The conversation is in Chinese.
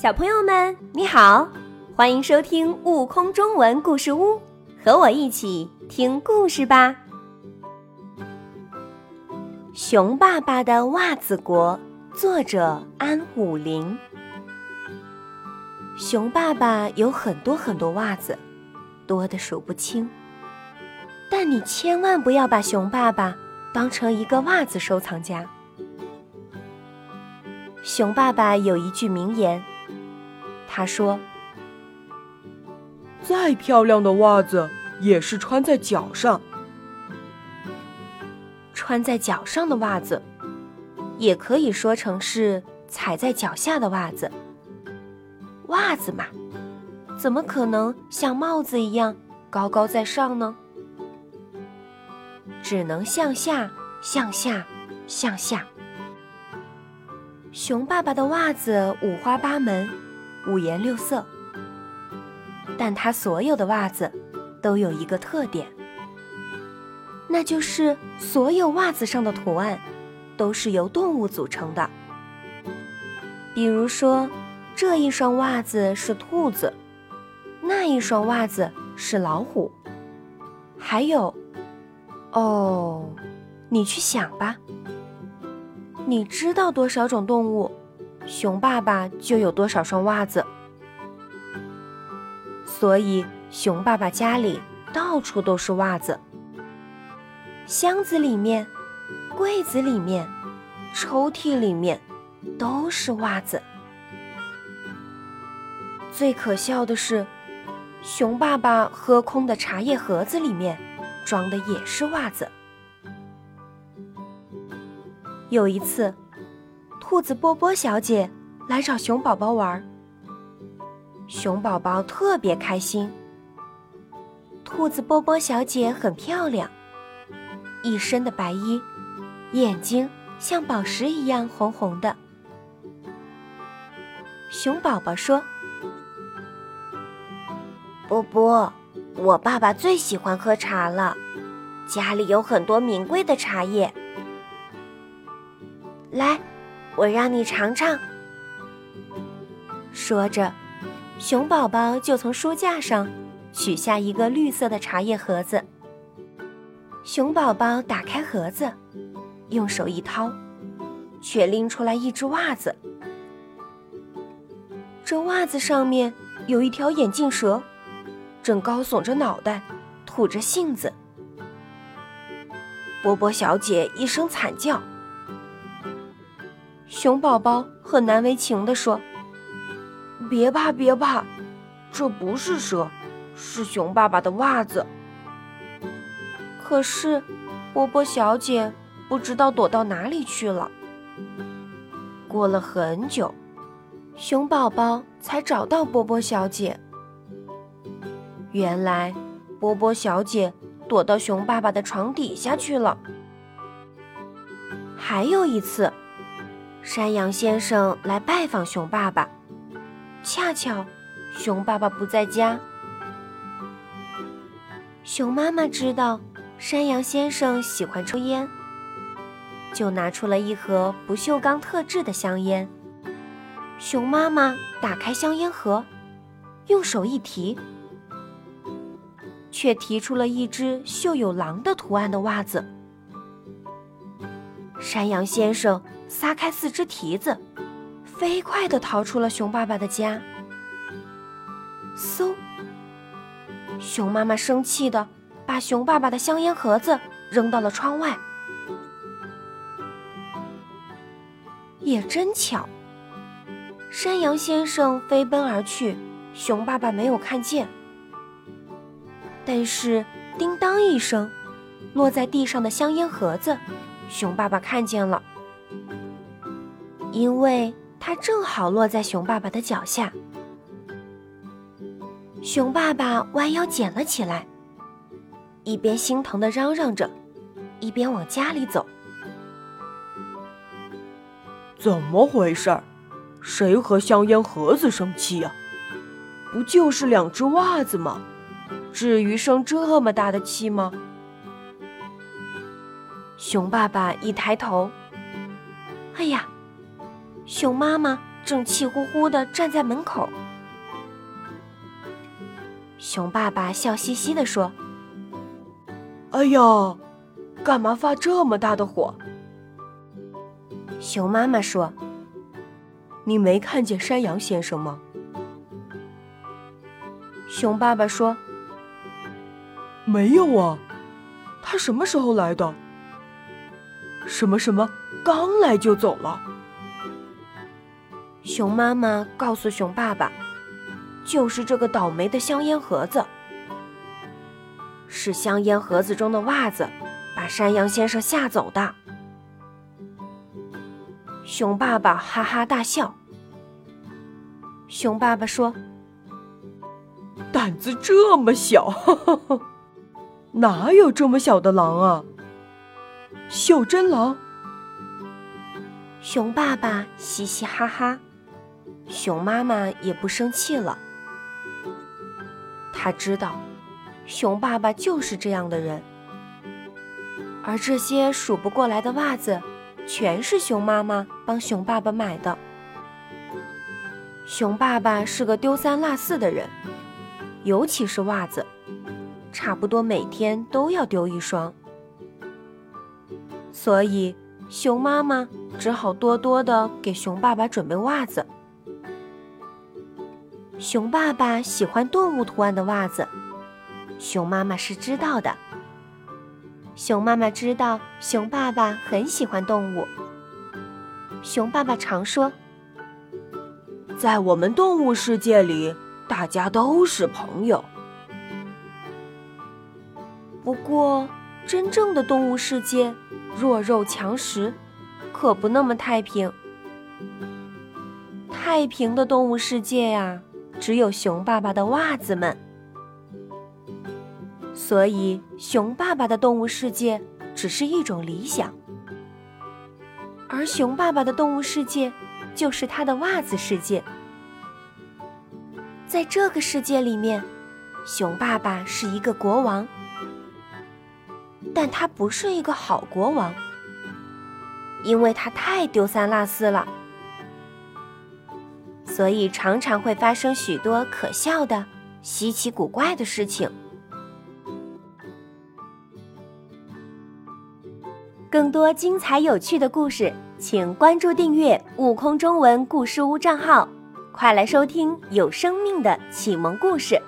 小朋友们，你好，欢迎收听《悟空中文故事屋》，和我一起听故事吧。熊爸爸的袜子国，作者安武林。熊爸爸有很多很多袜子，多的数不清。但你千万不要把熊爸爸当成一个袜子收藏家。熊爸爸有一句名言。他说：“再漂亮的袜子也是穿在脚上。穿在脚上的袜子，也可以说成是踩在脚下的袜子。袜子嘛，怎么可能像帽子一样高高在上呢？只能向下，向下，向下。熊爸爸的袜子五花八门。”五颜六色，但他所有的袜子都有一个特点，那就是所有袜子上的图案都是由动物组成的。比如说，这一双袜子是兔子，那一双袜子是老虎，还有，哦，你去想吧，你知道多少种动物？熊爸爸就有多少双袜子，所以熊爸爸家里到处都是袜子。箱子里面、柜子里面、抽屉里面都是袜子。最可笑的是，熊爸爸喝空的茶叶盒子里面装的也是袜子。有一次。兔子波波小姐来找熊宝宝玩，熊宝宝特别开心。兔子波波小姐很漂亮，一身的白衣，眼睛像宝石一样红红的。熊宝宝说：“波波，我爸爸最喜欢喝茶了，家里有很多名贵的茶叶，来。”我让你尝尝。说着，熊宝宝就从书架上取下一个绿色的茶叶盒子。熊宝宝打开盒子，用手一掏，却拎出来一只袜子。这袜子上面有一条眼镜蛇，正高耸着脑袋，吐着信子。波波小姐一声惨叫。熊宝宝很难为情地说：“别怕，别怕，这不是蛇，是熊爸爸的袜子。”可是，波波小姐不知道躲到哪里去了。过了很久，熊宝宝才找到波波小姐。原来，波波小姐躲到熊爸爸的床底下去了。还有一次。山羊先生来拜访熊爸爸，恰巧熊爸爸不在家。熊妈妈知道山羊先生喜欢抽烟，就拿出了一盒不锈钢特制的香烟。熊妈妈打开香烟盒，用手一提，却提出了一只绣有狼的图案的袜子。山羊先生。撒开四只蹄子，飞快地逃出了熊爸爸的家。嗖！熊妈妈生气的把熊爸爸的香烟盒子扔到了窗外。也真巧，山羊先生飞奔而去，熊爸爸没有看见。但是，叮当一声，落在地上的香烟盒子，熊爸爸看见了。因为它正好落在熊爸爸的脚下，熊爸爸弯腰捡了起来，一边心疼的嚷嚷着，一边往家里走。怎么回事儿？谁和香烟盒子生气呀？不就是两只袜子吗？至于生这么大的气吗？熊爸爸一抬头，哎呀！熊妈妈正气呼呼地站在门口。熊爸爸笑嘻嘻地说：“哎呀，干嘛发这么大的火？”熊妈妈说：“你没看见山羊先生吗？”熊爸爸说：“没有啊，他什么时候来的？什么什么，刚来就走了。”熊妈妈告诉熊爸爸：“就是这个倒霉的香烟盒子，是香烟盒子中的袜子把山羊先生吓走的。”熊爸爸哈哈大笑。熊爸爸说。胆子这么小，哪有这么小的狼啊？袖珍狼。熊爸爸嘻嘻哈哈，熊妈妈也不生气了。他知道，熊爸爸就是这样的人，而这些数不过来的袜子，全是熊妈妈帮熊爸爸买的。熊爸爸是个丢三落四的人。尤其是袜子，差不多每天都要丢一双，所以熊妈妈只好多多的给熊爸爸准备袜子。熊爸爸喜欢动物图案的袜子，熊妈妈是知道的。熊妈妈知道熊爸爸很喜欢动物，熊爸爸常说：“在我们动物世界里。”大家都是朋友。不过，真正的动物世界弱肉强食，可不那么太平。太平的动物世界呀，只有熊爸爸的袜子们。所以，熊爸爸的动物世界只是一种理想，而熊爸爸的动物世界就是他的袜子世界。在这个世界里面，熊爸爸是一个国王，但他不是一个好国王，因为他太丢三落四了，所以常常会发生许多可笑的、稀奇古怪的事情。更多精彩有趣的故事，请关注订阅“悟空中文故事屋”账号。快来收听有生命的启蒙故事。